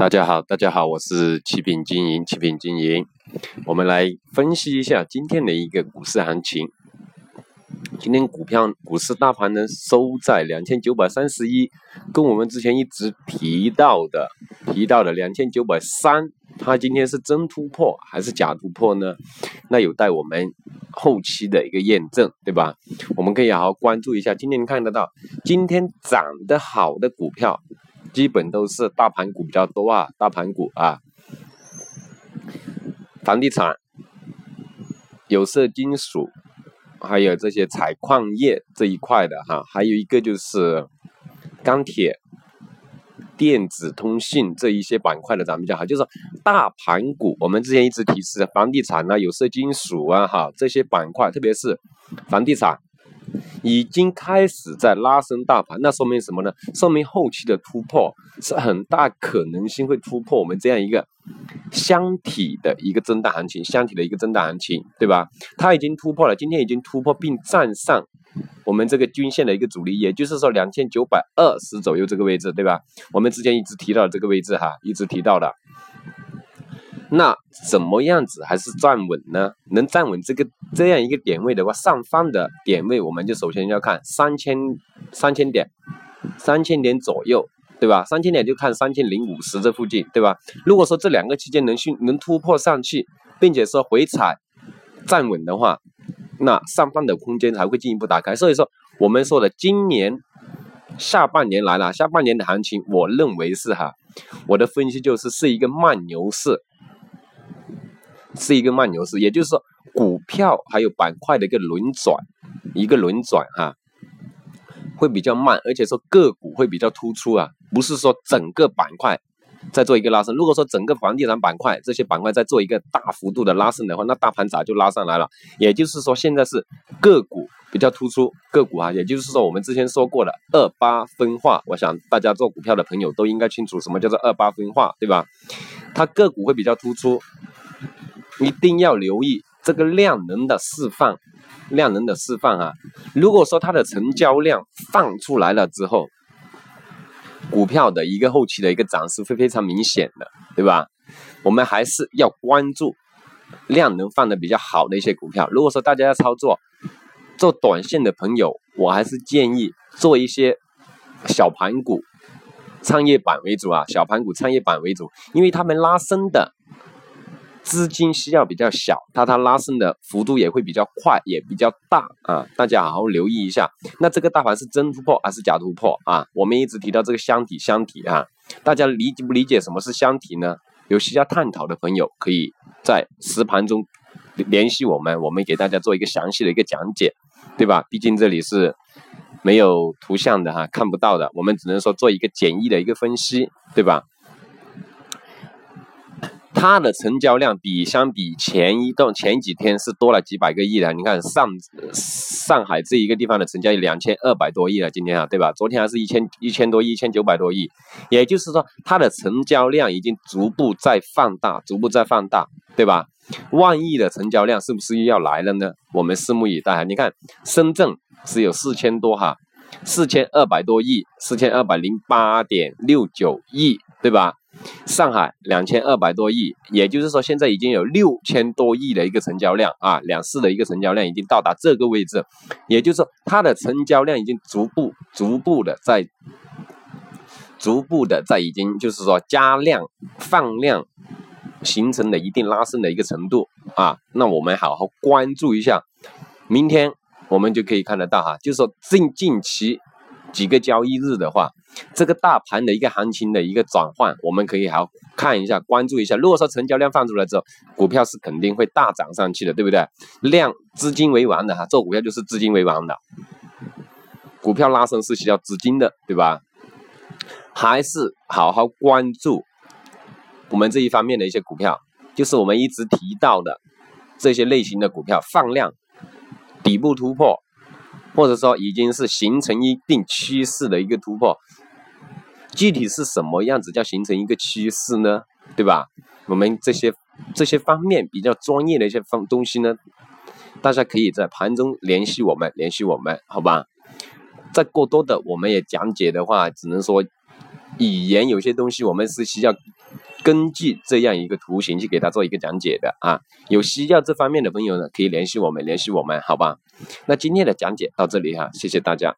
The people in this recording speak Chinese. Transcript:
大家好，大家好，我是七品经营，七品经营，我们来分析一下今天的一个股市行情。今天股票股市大盘呢收在两千九百三十一，跟我们之前一直提到的提到的两千九百三，它今天是真突破还是假突破呢？那有待我们后期的一个验证，对吧？我们可以好好关注一下。今天看得到，今天涨得好的股票。基本都是大盘股比较多啊，大盘股啊，房地产、有色金属，还有这些采矿业这一块的哈，还有一个就是钢铁、电子通信这一些板块的涨比较好，就是大盘股。我们之前一直提示房地产啊、有色金属啊哈这些板块，特别是房地产。已经开始在拉升大盘，那说明什么呢？说明后期的突破是很大可能性会突破我们这样一个箱体的一个震荡行情，箱体的一个震荡行情，对吧？它已经突破了，今天已经突破并站上我们这个均线的一个阻力，也就是说两千九百二十左右这个位置，对吧？我们之前一直提到这个位置哈，一直提到的。那怎么样子还是站稳呢？能站稳这个这样一个点位的话，上方的点位我们就首先要看三千三千点，三千点左右，对吧？三千点就看三千零五十这附近，对吧？如果说这两个区间能迅能突破上去，并且说回踩站稳的话，那上方的空间才会进一步打开。所以说，我们说的今年下半年来了，下半年的行情，我认为是哈，我的分析就是是一个慢牛市。是一个慢牛市，也就是说，股票还有板块的一个轮转，一个轮转哈，会比较慢，而且说个股会比较突出啊，不是说整个板块在做一个拉升。如果说整个房地产板块这些板块在做一个大幅度的拉升的话，那大盘早就拉上来了。也就是说，现在是个股比较突出，个股啊，也就是说我们之前说过的二八分化，我想大家做股票的朋友都应该清楚什么叫做二八分化，对吧？它个股会比较突出。一定要留意这个量能的释放，量能的释放啊！如果说它的成交量放出来了之后，股票的一个后期的一个涨势会非常明显的，对吧？我们还是要关注量能放的比较好的一些股票。如果说大家要操作做短线的朋友，我还是建议做一些小盘股、创业板为主啊，小盘股、创业板为主，因为他们拉升的。资金需要比较小，它它拉升的幅度也会比较快，也比较大啊！大家好好留意一下。那这个大盘是真突破还是假突破啊？我们一直提到这个箱体，箱体啊，大家理不理解什么是箱体呢？有需要探讨的朋友，可以在实盘中联系我们，我们给大家做一个详细的一个讲解，对吧？毕竟这里是没有图像的哈，看不到的，我们只能说做一个简易的一个分析，对吧？它的成交量比相比前一段前几天是多了几百个亿的，你看上上海这一个地方的成交有两千二百多亿了，今天啊，对吧？昨天还是一千一千多亿，一千九百多亿，也就是说它的成交量已经逐步在放大，逐步在放大，对吧？万亿的成交量是不是又要来了呢？我们拭目以待。你看深圳只有四千多哈，四千二百多亿，四千二百零八点六九亿，对吧？上海两千二百多亿，也就是说现在已经有六千多亿的一个成交量啊，两市的一个成交量已经到达这个位置，也就是说它的成交量已经逐步、逐步的在、逐步的在已经就是说加量放量，形成了一定拉升的一个程度啊。那我们好好关注一下，明天我们就可以看得到哈，就是说近近期几个交易日的话。这个大盘的一个行情的一个转换，我们可以好看一下，关注一下。如果说成交量放出来之后，股票是肯定会大涨上去的，对不对？量资金为王的哈，做股票就是资金为王的，股票拉升是需要资金的，对吧？还是好好关注我们这一方面的一些股票，就是我们一直提到的这些类型的股票，放量，底部突破。或者说已经是形成一定趋势的一个突破，具体是什么样子叫形成一个趋势呢？对吧？我们这些这些方面比较专业的一些方东西呢，大家可以在盘中联系我们，联系我们，好吧？再过多的我们也讲解的话，只能说语言有些东西我们是需要根据这样一个图形去给他做一个讲解的啊。有需要这方面的朋友呢，可以联系我们，联系我们，好吧？那今天的讲解到这里哈，谢谢大家。